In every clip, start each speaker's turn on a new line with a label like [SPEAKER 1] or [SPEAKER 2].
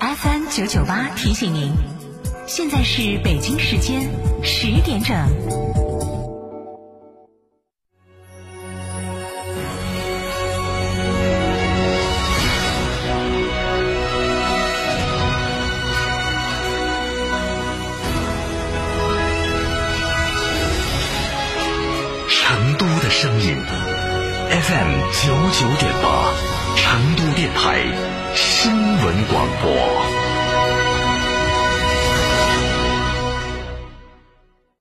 [SPEAKER 1] FM 九九八提醒您，现在是北京时间十点整。
[SPEAKER 2] 成都的声音 FM 九九点八，成都电台新闻广播。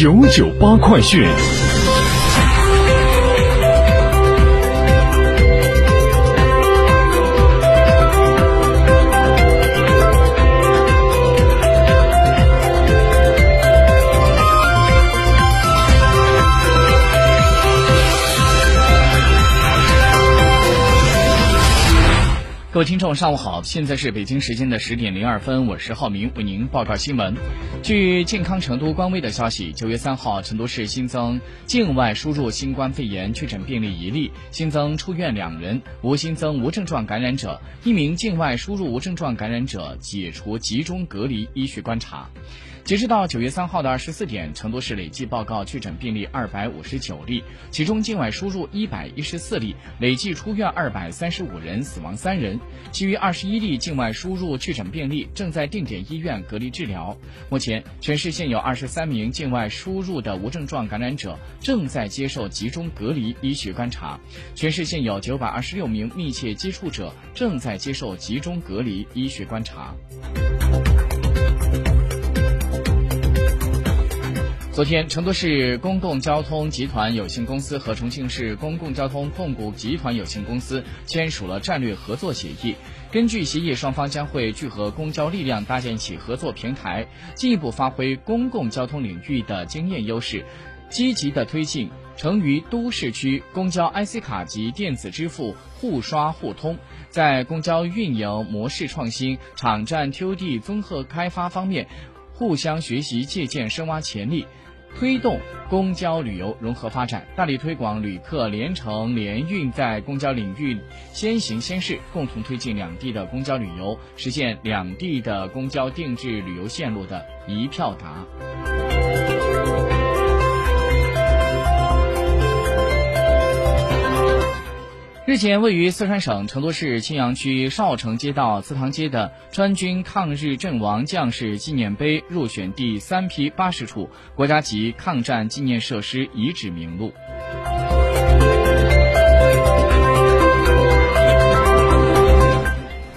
[SPEAKER 2] 九九八快讯。
[SPEAKER 3] 各位听众，上午好！现在是北京时间的十点零二分，我是浩明，为您报告新闻。据健康成都官微的消息，九月三号，成都市新增境外输入新冠肺炎确诊病例一例，新增出院两人，无新增无症状感染者。一名境外输入无症状感染者解除集中隔离医学观察。截止到九月三号的二十四点，成都市累计报告确诊病例二百五十九例，其中境外输入一百一十四例，累计出院二百三十五人，死亡三人。其余二十一例境外输入确诊病例正在定点医院隔离治疗。目前，全市现有二十三名境外输入的无症状感染者正在接受集中隔离医学观察。全市现有九百二十六名密切接触者正在接受集中隔离医学观察。昨天，成都市公共交通集团有限公司和重庆市公共交通控股集团有限公司签署了战略合作协议。根据协议，双方将会聚合公交力量，搭建起合作平台，进一步发挥公共交通领域的经验优势，积极的推进成渝都市区公交 IC 卡及电子支付互刷互通，在公交运营模式创新、场站 TOD 综合开发方面，互相学习借鉴，深挖潜力。推动公交旅游融合发展，大力推广旅客联程联运，在公交领域先行先试，共同推进两地的公交旅游，实现两地的公交定制旅游线路的一票达。日前，位于四川省成都市青羊区少城街道祠堂街的川军抗日阵亡将士纪念碑入选第三批八十处国家级抗战纪念设施遗址名录。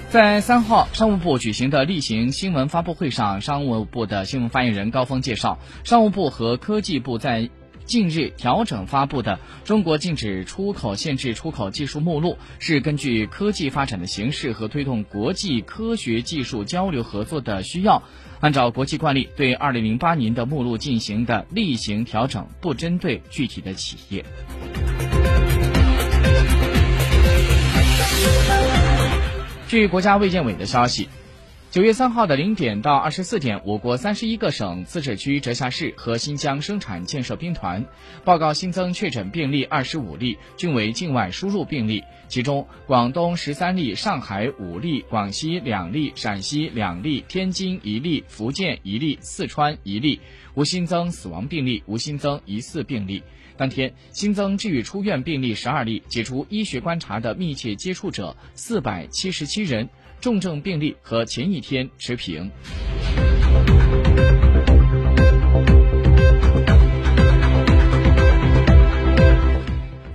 [SPEAKER 3] 在三号，商务部举行的例行新闻发布会上，商务部的新闻发言人高峰介绍，商务部和科技部在。近日调整发布的《中国禁止出口限制出口技术目录》，是根据科技发展的形势和推动国际科学技术交流合作的需要，按照国际惯例对2008年的目录进行的例行调整，不针对具体的企业。据国家卫健委的消息。九月三号的零点到二十四点，我国三十一个省、自治区、直辖市和新疆生产建设兵团报告新增确诊病例二十五例，均为境外输入病例。其中，广东十三例，上海五例，广西两例，陕西两例，天津一例，福建一例，四川一例，无新增死亡病例，无新增疑似病例。当天新增治愈出院病例十二例，解除医学观察的密切接触者四百七十七人。重症病例和前一天持平。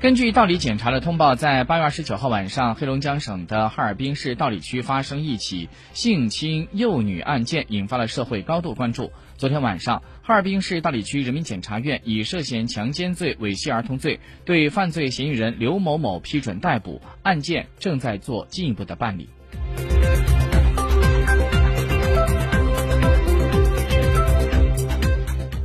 [SPEAKER 3] 根据道理检查的通报，在八月二十九号晚上，黑龙江省的哈尔滨市道里区发生一起性侵幼女案件，引发了社会高度关注。昨天晚上，哈尔滨市道里区人民检察院以涉嫌强奸罪、猥亵儿童罪对犯罪嫌疑人刘某某批准逮捕，案件正在做进一步的办理。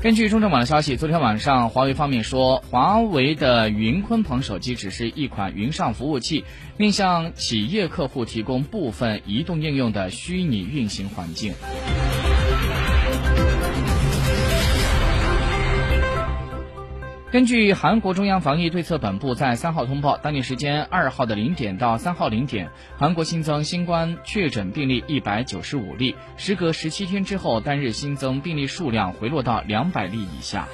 [SPEAKER 3] 根据中证网的消息，昨天晚上，华为方面说，华为的云鲲鹏手机只是一款云上服务器，面向企业客户提供部分移动应用的虚拟运行环境。根据韩国中央防疫对策本部在三号通报，当地时间二号的零点到三号零点，韩国新增新冠确诊病例一百九十五例，时隔十七天之后，单日新增病例数量回落到两百例以下。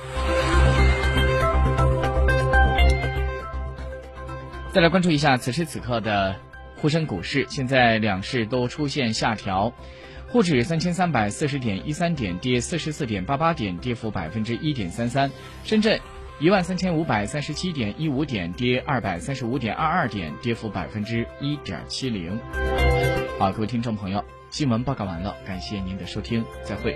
[SPEAKER 3] 再来关注一下此时此刻的沪深股市，现在两市都出现下调，沪指三千三百四十点一三点，跌四十四点八八点，跌幅百分之一点三三，深圳。一万三千五百三十七点一五点，跌二百三十五点二二点，跌幅百分之一点七零。好，各位听众朋友，新闻报告完了，感谢您的收听，再会。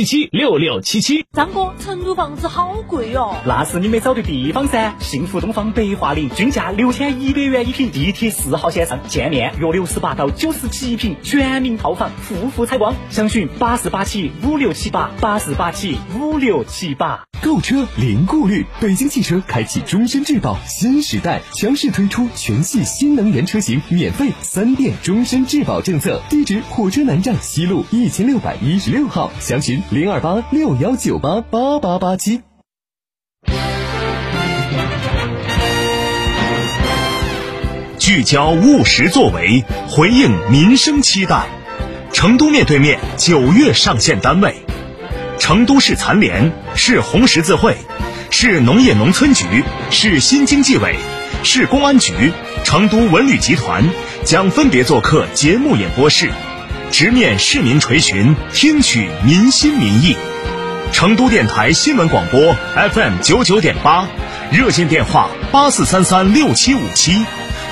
[SPEAKER 4] 七七六六七七，
[SPEAKER 5] 张哥，成都房子好贵哦。
[SPEAKER 6] 那是你没找对地方噻。幸福东方白桦林，均价六千一百元一平，地铁四号线上，见面约六十八到九十七平，全民套房，户户采光。详询八四八七五六七八八四八七五六七八。
[SPEAKER 7] 购车零顾虑，北京汽车开启终身质保新时代，强势推出全系新能源车型免费三电终身质保政策。地址：火车南站西路一千六百一十六号，详询。零二八六幺九八八八八七，
[SPEAKER 2] 聚焦务实作为，回应民生期待。成都面对面九月上线单位：成都市残联、市红十字会、市农业农村局、市新经济委、市公安局、成都文旅集团将分别做客节目演播室。直面市民垂询，听取民心民意。成都电台新闻广播 FM 九九点八，热线电话八四三三六七五七。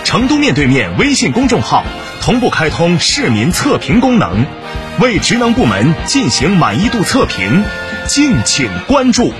[SPEAKER 2] 成都面对面微信公众号同步开通市民测评功能，为职能部门进行满意度测评，敬请关注。